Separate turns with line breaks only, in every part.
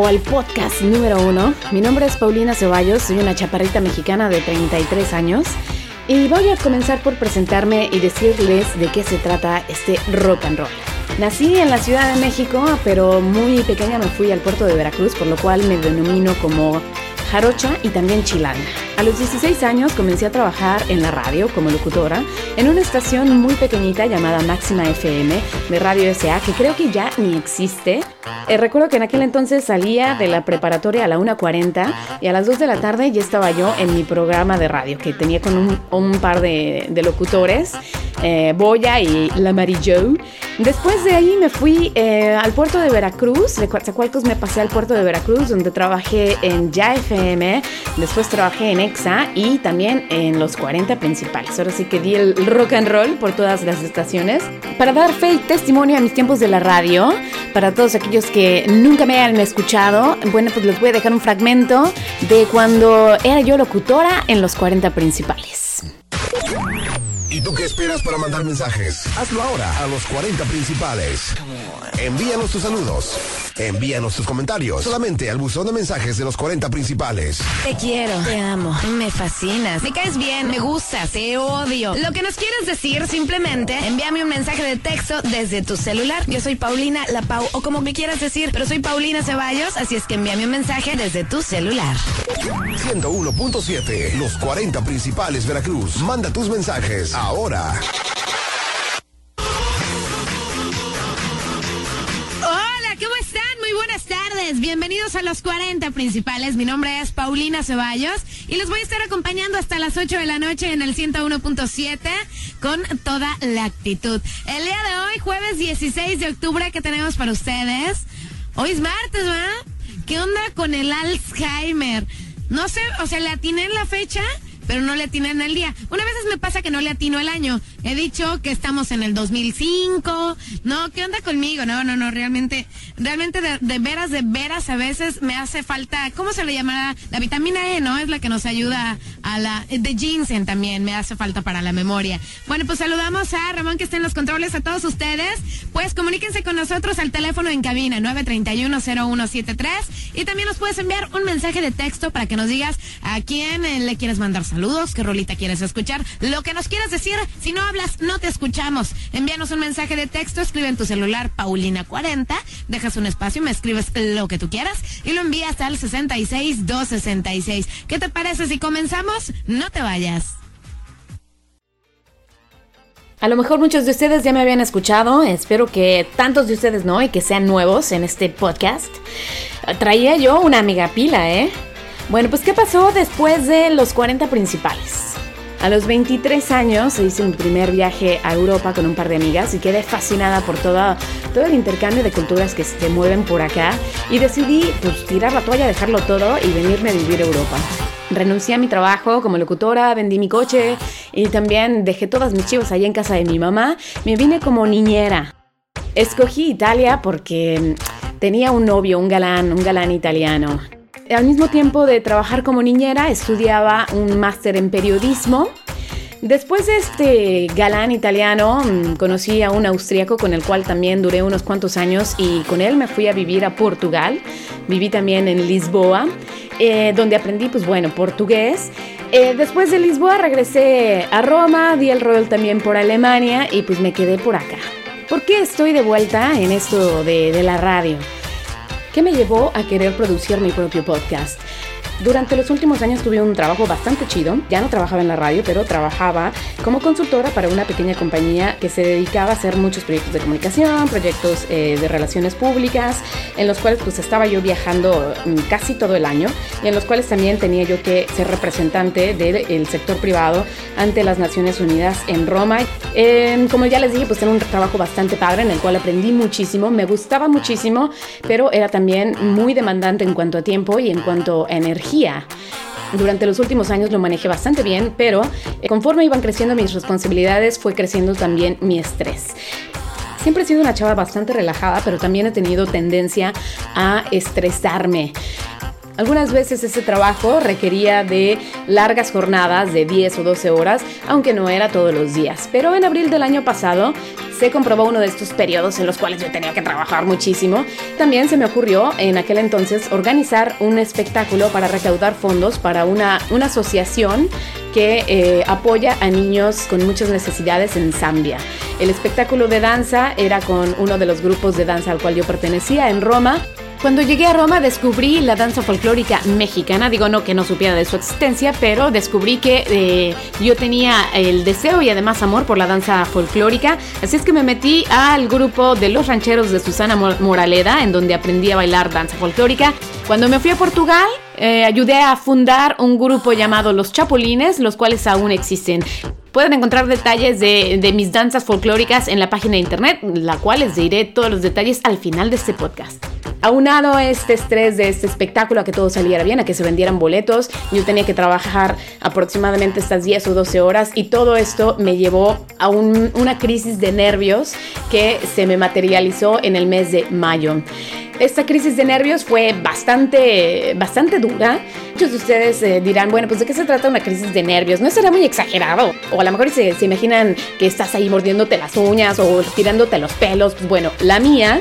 o al podcast número uno. Mi nombre es Paulina Ceballos, soy una chaparrita mexicana de 33 años y voy a comenzar por presentarme y decirles de qué se trata este rock and roll. Nací en la Ciudad de México, pero muy pequeña me fui al puerto de Veracruz, por lo cual me denomino como jarocha y también chilanga. A los 16 años comencé a trabajar en la radio como locutora en una estación muy pequeñita llamada Máxima FM de Radio SA, que creo que ya ni existe. Eh, recuerdo que en aquel entonces salía de la preparatoria a la 1.40 y a las 2 de la tarde ya estaba yo en mi programa de radio que tenía con un, par de, locutores, eh, Boya y La Joe. Después de ahí me fui eh, al puerto de Veracruz, de Coatzacoalcos me pasé al puerto de Veracruz donde trabajé en Ya FM, después trabajé en Y también en los 40 principales. Ahora sí que di el rock and roll por todas las estaciones para dar fe y testimonio a mis tiempos de la radio, para todos aquellos que nunca me han escuchado, bueno pues les voy a dejar un fragmento de cuando era yo locutora en los 40 principales.
¿Y tú qué esperas para mandar mensajes? Hazlo ahora a los 40 principales. Envíanos tus saludos. Envíanos tus comentarios solamente al buzón de mensajes de los 40 principales.
Te quiero, te amo, me fascinas, me caes bien, me gustas, te odio. Lo que nos quieres decir, simplemente envíame un mensaje de texto desde tu celular. Yo soy Paulina La Pau, o como me quieras decir, pero soy Paulina Ceballos, así es que envíame un mensaje desde tu celular.
101.7, los 40 principales Veracruz. Manda tus mensajes ahora.
bienvenidos a los 40 principales. Mi nombre es Paulina Ceballos y los voy a estar acompañando hasta las 8 de la noche en el 101.7 con toda la actitud. El día de hoy, jueves 16 de octubre, ¿qué tenemos para ustedes? Hoy es martes, ¿verdad? ¿Qué onda con el Alzheimer? No sé, o sea, le atiné en la fecha pero no le atinan el día. Una vez me pasa que no le atino el año. He dicho que estamos en el 2005. No, ¿qué onda conmigo? No, no, no, realmente, realmente de, veras, de veras, a veces me hace falta, ¿cómo se le llamará? La vitamina E, ¿no? Es la que nos ayuda a la, de ginseng también, me hace falta para la memoria. Bueno, pues saludamos a Ramón que está en los controles, a todos ustedes. Pues comuníquense con nosotros al teléfono en cabina 931-0173 y también nos puedes enviar un mensaje de texto para que nos digas a quién le quieres mandar saludos, qué rolita quieres escuchar, lo que nos quieras decir, si no hablas, no te escuchamos. Envíanos un mensaje de texto, escribe en tu celular Paulina40, dejas un espacio, me escribes lo que tú quieras y lo envías al 66266. ¿Qué te parece si comenzamos? No te vayas.
A lo mejor muchos de ustedes ya me habían escuchado, espero que tantos de ustedes no y que sean nuevos en este podcast. Traía yo una amiga pila, ¿eh? Bueno, pues ¿qué pasó después de los 40 principales? A los 23 años hice mi primer viaje a Europa con un par de amigas y quedé fascinada por todo, todo el intercambio de culturas que se mueven por acá y decidí pues, tirar la toalla, dejarlo todo y venirme a vivir a Europa. Renuncié a mi trabajo como locutora, vendí mi coche y también dejé todas mis chivas allá en casa de mi mamá. Me vine como niñera. Escogí Italia porque tenía un novio, un galán, un galán italiano al mismo tiempo de trabajar como niñera, estudiaba un máster en periodismo. Después de este galán italiano, mm, conocí a un austríaco con el cual también duré unos cuantos años y con él me fui a vivir a Portugal. Viví también en Lisboa, eh, donde aprendí, pues bueno, portugués. Eh, después de Lisboa regresé a Roma, di el rol también por Alemania y pues me quedé por acá. ¿Por qué estoy de vuelta en esto de la radio? ¿Qué me llevó a querer producir mi propio podcast? Durante los últimos años tuve un trabajo bastante chido. Ya no trabajaba en la radio, pero trabajaba como consultora para una pequeña compañía que se dedicaba a hacer muchos proyectos de comunicación, proyectos eh, de relaciones públicas, en los cuales pues estaba yo viajando mm, casi todo el año y en los cuales también tenía yo que ser representante del sector privado ante las Naciones Unidas en Roma. Em, como ya les dije, pues tenía un trabajo bastante padre en el cual aprendí muchísimo, me gustaba muchísimo, pero era también muy demandante en cuanto a tiempo y en cuanto a energía durante los últimos años lo manejé bastante bien, pero eh, conforme iban creciendo mis responsabilidades fue creciendo también mi estrés. Siempre he sido una chava bastante relajada, pero también he tenido tendencia a estresarme. Algunas veces ese trabajo requería de largas jornadas de 10 o 12 horas, aunque no era todos los días. Pero en abril del año pasado se comprobó uno de estos periodos en los cuales yo tenía que trabajar muchísimo. También se me ocurrió en aquel entonces organizar un espectáculo para recaudar fondos para una, una asociación que eh, apoya a niños con muchas necesidades en Zambia. El espectáculo de danza era con uno de los grupos de danza al cual yo pertenecía en Roma cuando llegué a Roma descubrí la danza folclórica mexicana. Digo, no que no supiera de su existencia, pero descubrí que eh, yo tenía el deseo y además amor por la danza folclórica. Así es que me metí al grupo de los rancheros de Susana Moraleda, en donde aprendí a bailar danza folclórica. Cuando me fui a Portugal, eh, ayudé a fundar un grupo llamado Los Chapulines, los cuales aún existen. Pueden encontrar detalles de, de, mis danzas folclóricas en la página de internet, la cual les diré todos los detalles al final de este podcast. Aunado a este estrés de este espectáculo, a que todo saliera bien, a que se vendieran boletos, yo tenía que trabajar aproximadamente estas 10 o 12 horas y todo esto me llevó a una crisis de nervios que se me materializó en el mes de mayo. Esta crisis de nervios fue bastante, bastante dura. Muchos de ustedes eh, dirán, bueno, pues de qué se trata una crisis de nervios. ¿No será muy exagerado? O a lo mejor se, se imaginan que estás ahí mordiéndote las uñas o tirándote los pelos. Pues bueno, la mía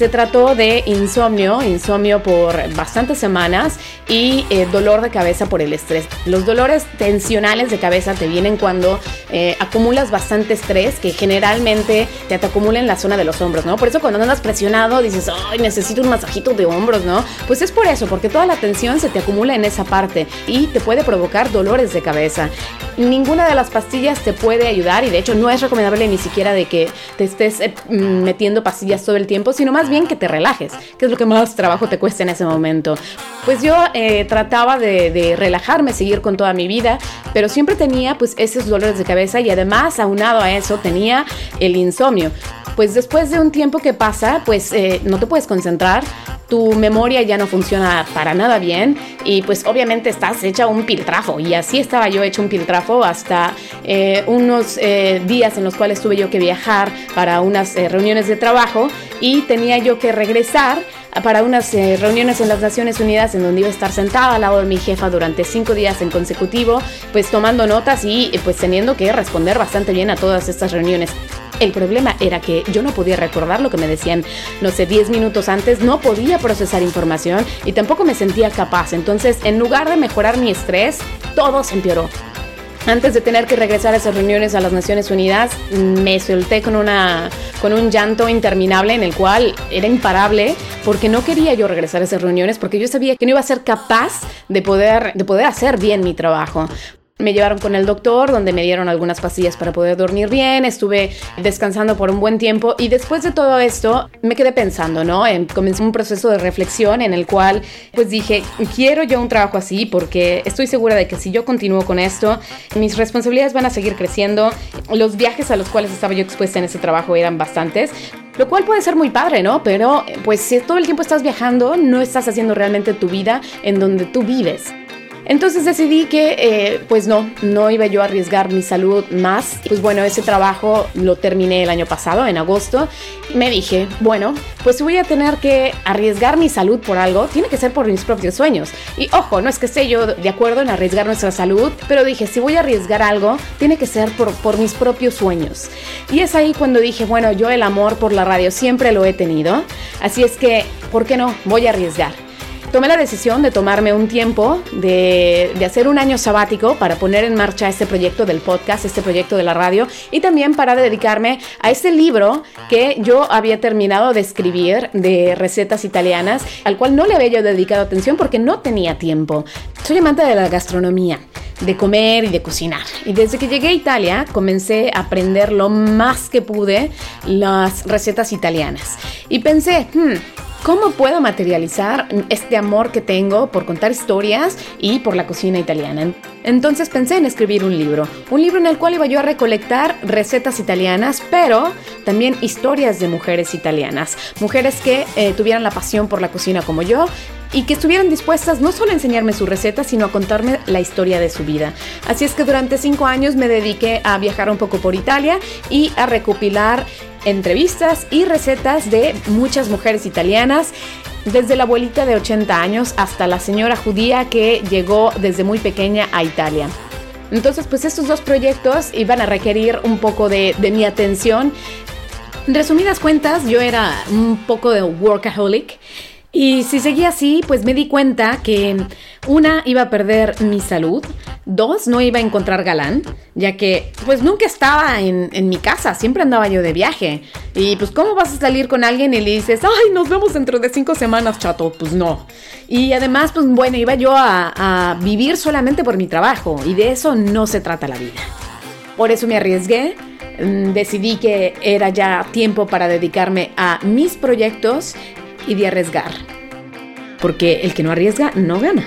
se trató de insomnio, insomnio por bastantes semanas y eh, dolor de cabeza por el estrés. Los dolores tensionales de cabeza te vienen cuando eh, acumulas bastante estrés que generalmente te, te acumula en la zona de los hombros, ¿no? Por eso cuando andas presionado dices, ay, necesito un masajito de hombros, ¿no? Pues es por eso, porque toda la tensión se te acumula en esa parte y te puede provocar dolores de cabeza. Ninguna de las pastillas te puede ayudar y de hecho no es recomendable ni siquiera de que te estés eh, mm, metiendo pastillas todo el tiempo, sino más bien que te relajes, que es lo que más trabajo te cuesta en ese momento. Pues yo eh, trataba de, relajarme, seguir con toda mi vida, pero siempre tenía pues esos dolores de cabeza y además aunado a eso tenía el insomnio. Pues después de un tiempo que pasa, pues eh, no te puedes concentrar, tu memoria ya no funciona para nada bien y pues obviamente estás hecha un piltrafo y así estaba yo hecho un piltrafo hasta eh, unos días en los cuales tuve yo que viajar para unas reuniones de trabajo y tenía yo que regresar para unas eh, reuniones en las Naciones Unidas en donde iba a estar sentada al lado de mi jefa durante cinco días en consecutivo, pues tomando notas y pues teniendo que responder bastante bien a todas estas reuniones. El problema era que yo no podía recordar lo que me decían, no sé, 10 minutos antes, no podía procesar información y tampoco me sentía capaz. Entonces, en lugar de mejorar mi estrés, todo se empeoró. Antes de tener que regresar a esas reuniones a las Naciones Unidas, me solté con, una, con un llanto interminable en el cual era imparable porque no quería yo regresar a esas reuniones porque yo sabía que no iba a ser capaz de poder, de poder hacer bien mi trabajo. Me llevaron con el doctor, donde me dieron algunas pastillas para poder dormir bien. Estuve descansando por un buen tiempo y después de todo esto me quedé pensando, ¿no? Comencé un proceso de reflexión en el cual, pues dije, quiero yo un trabajo así porque estoy segura de que si yo continúo con esto, mis responsabilidades van a seguir creciendo. Los viajes a los cuales estaba yo expuesta en ese trabajo eran bastantes. Lo cual puede ser muy padre, ¿no? Pero pues si todo el tiempo estás viajando, no estás haciendo realmente tu vida en donde tú vives. Entonces decidí que eh, pues no, no iba yo a arriesgar mi salud más. Pues bueno, ese trabajo lo terminé el año pasado, en agosto. Me dije, bueno, pues si voy a tener que arriesgar mi salud por algo, tiene que ser por mis propios sueños. Y ojo, no es que esté yo de acuerdo en arriesgar nuestra salud, pero dije, si voy a arriesgar algo, tiene que ser por, por mis propios sueños. Y es ahí cuando dije, bueno, yo el amor por la radio siempre lo he tenido, así es que, ¿por qué no? Voy a arriesgar. Tomé la decisión de tomarme un tiempo, de, de, hacer un año sabático para poner en marcha este proyecto del podcast, este proyecto de la radio y también para dedicarme a este libro que yo había terminado de escribir de recetas italianas, al cual no le había yo dedicado atención porque no tenía tiempo. Soy amante de la gastronomía de comer y de cocinar. Y desde que llegué a Italia comencé a aprender lo más que pude las recetas italianas. Y pensé, hmm, ¿Cómo puedo materializar este amor que tengo por contar historias y por la cocina italiana? Entonces pensé en escribir un libro, un libro en el cual iba yo a recolectar recetas italianas, pero también historias de mujeres italianas, mujeres que eh, tuvieran la pasión por la cocina como yo y que estuvieran dispuestas no solo a enseñarme sus recetas, sino a contarme la historia de su vida. Así es que durante cinco años me dediqué a viajar un poco por Italia y a recopilar entrevistas y recetas de muchas mujeres italianas desde la abuelita de 80 años hasta la señora judía que llegó desde muy pequeña a Italia. Entonces, pues estos dos proyectos iban a requerir un poco de, de mi atención. En resumidas cuentas, yo era un poco de workaholic y si seguía así, pues me di cuenta que una iba a perder mi salud, dos no iba a encontrar galán, ya que pues nunca estaba en, mi casa, siempre andaba yo de viaje. Y pues ¿cómo vas a salir con alguien y le dices, ay, nos vemos dentro de cinco semanas, chato? Pues no. Y además, pues bueno, iba yo a, a vivir solamente por mi trabajo y de eso no se trata la vida. Por eso me arriesgué, mm, decidí que era ya tiempo para dedicarme a mis proyectos y de arriesgar. Porque el que no arriesga no gana.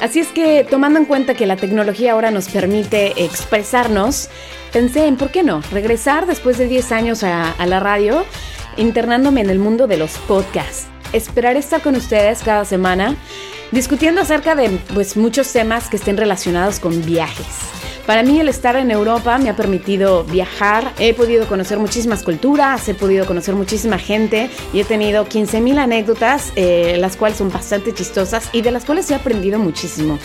Así es que tomando en cuenta que la tecnología ahora nos permite expresarnos, pensé en por qué no regresar después de 10 años a, la radio, internándome en el mundo de los podcasts. Esperar estar con ustedes cada semana discutiendo acerca de pues, muchos temas que estén relacionados con viajes para mí el estar en Europa me ha permitido viajar, he podido conocer muchísimas culturas, he podido conocer muchísima gente y he tenido 15.000 anécdotas, eh, las cuales son bastante chistosas y de las cuales he aprendido muchísimo.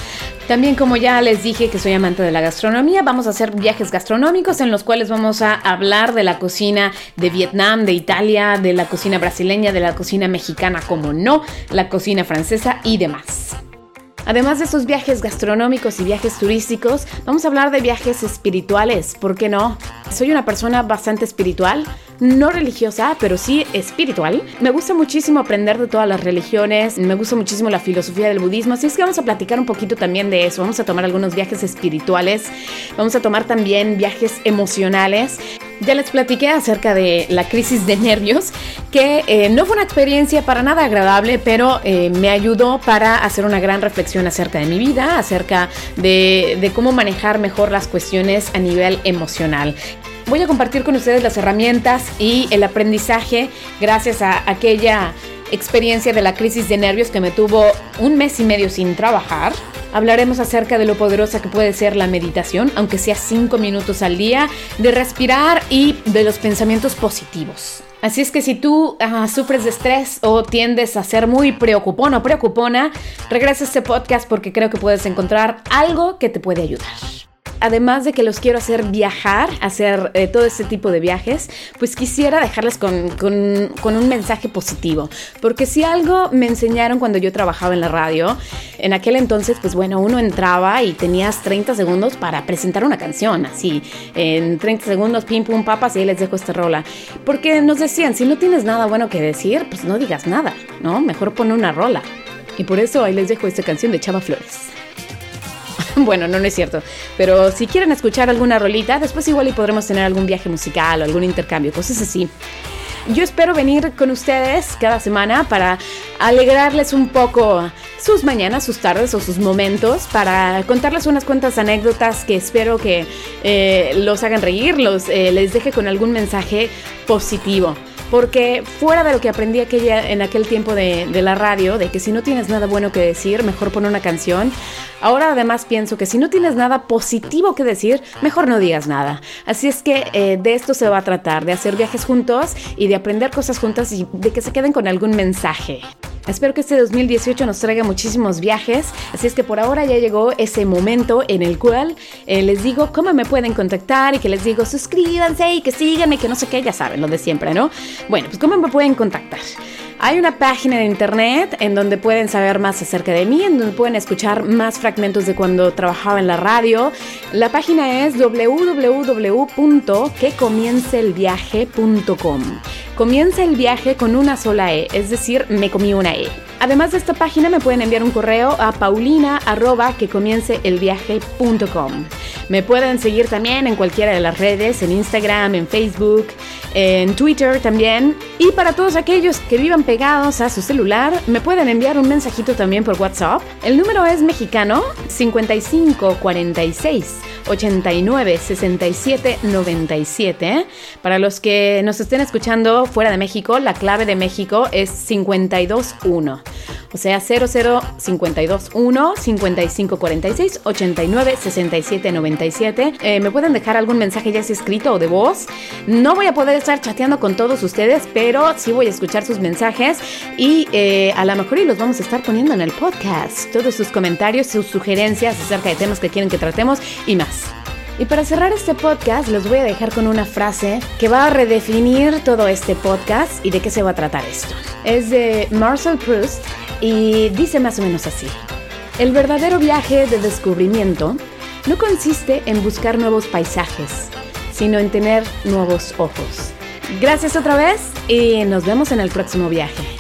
También como ya les dije que soy amante de la gastronomía, vamos a hacer viajes gastronómicos en los cuales vamos a hablar de la cocina de Vietnam, de Italia, de la cocina brasileña, de la cocina mexicana, como no, la cocina francesa y demás. Además de estos viajes gastronómicos y viajes turísticos, vamos a hablar de viajes espirituales, ¿por qué no? Soy una persona bastante espiritual, no religiosa, pero sí espiritual. Me gusta muchísimo aprender de todas las religiones, me gusta muchísimo la filosofía del budismo, así es que vamos a platicar un poquito también de eso. Vamos a tomar algunos viajes espirituales, vamos a tomar también viajes emocionales. Ya les platiqué acerca de la crisis de nervios, que eh, no fue una experiencia para nada agradable, pero eh, me ayudó para hacer una gran reflexión acerca de mi vida, acerca de, de cómo manejar mejor las cuestiones a nivel emocional. Voy a compartir con ustedes las herramientas y el aprendizaje gracias a aquella experiencia de la crisis de nervios que me tuvo un mes y medio sin trabajar. Hablaremos acerca de lo poderosa que puede ser la meditación, aunque sea cinco minutos al día, de respirar y de los pensamientos positivos. Así es que si tú ah, sufres de estrés o tiendes a ser muy preocupón o preocupona, regresa a este podcast porque creo que puedes encontrar algo que te puede ayudar además de que los quiero hacer viajar, hacer eh, todo este tipo de viajes, pues quisiera dejarles con, con, un mensaje positivo. Porque si algo me enseñaron cuando yo trabajaba en la radio, en aquel entonces, pues bueno, uno entraba y tenías 30 segundos para presentar una canción, así, en 30 segundos, pim, pum, papas, y ahí les dejo esta rola. Porque nos decían, si no tienes nada bueno que decir, pues no digas nada, ¿no? Mejor pon una rola. Y por eso ahí les dejo esta canción de Chava Flores. bueno, no, es cierto. Pero si quieren escuchar alguna rolita, después igual y podremos tener algún viaje musical o algún intercambio, cosas así. Yo espero venir con ustedes cada semana para alegrarles un poco sus mañanas, sus tardes o sus momentos, para contarles unas cuantas anécdotas que espero que eh, los hagan reír, los, eh, les deje con algún mensaje positivo porque fuera de lo que aprendí aquella, en aquel tiempo de, la radio, de que si no tienes nada bueno que decir, mejor pon una canción, ahora además pienso que si no tienes nada positivo que decir, mejor no digas nada. Así es que eh, de esto se va a tratar, de hacer viajes juntos y de aprender cosas juntas y de que se queden con algún mensaje. Espero que este 2018 nos traiga muchísimos viajes, así es que por ahora ya llegó ese momento en el cual eh, les digo cómo me pueden contactar y que les digo suscríbanse y que síganme que no sé qué, ya saben, lo de siempre, ¿no? Bueno, pues cómo me pueden contactar. Hay una página de internet en donde pueden saber más acerca de mí, en donde pueden escuchar más fragmentos de cuando trabajaba en la radio. La página es www.quecomienceelviaje.com. Comienza el viaje con una sola E, es decir, me comí una E. Además de esta página me pueden enviar un correo a paulina Me pueden seguir también en cualquiera de las redes, en Instagram, en Facebook, en Twitter también. Y para todos aquellos que vivan pegados a su celular, me pueden enviar un mensajito también por WhatsApp. El número es mexicano 5546 89 67 97. Para los que nos estén escuchando fuera de México, la clave de México es 521. O sea, 00521 5546 89 67 97. me pueden dejar algún mensaje ya escrito o de voz. No voy a poder estar chateando con todos ustedes, pero sí voy a escuchar sus mensajes y eh, a lo mejor y los vamos a estar poniendo en el podcast. Todos sus comentarios, sus sugerencias acerca de temas que quieren que tratemos y más. Y para cerrar este podcast, los voy a dejar con una frase que va a redefinir todo este podcast y de qué se va a tratar esto. Es de Marcel Proust y dice más o menos así. El verdadero viaje de descubrimiento no consiste en buscar nuevos paisajes, sino en tener nuevos ojos. Gracias otra vez y nos vemos en el próximo viaje.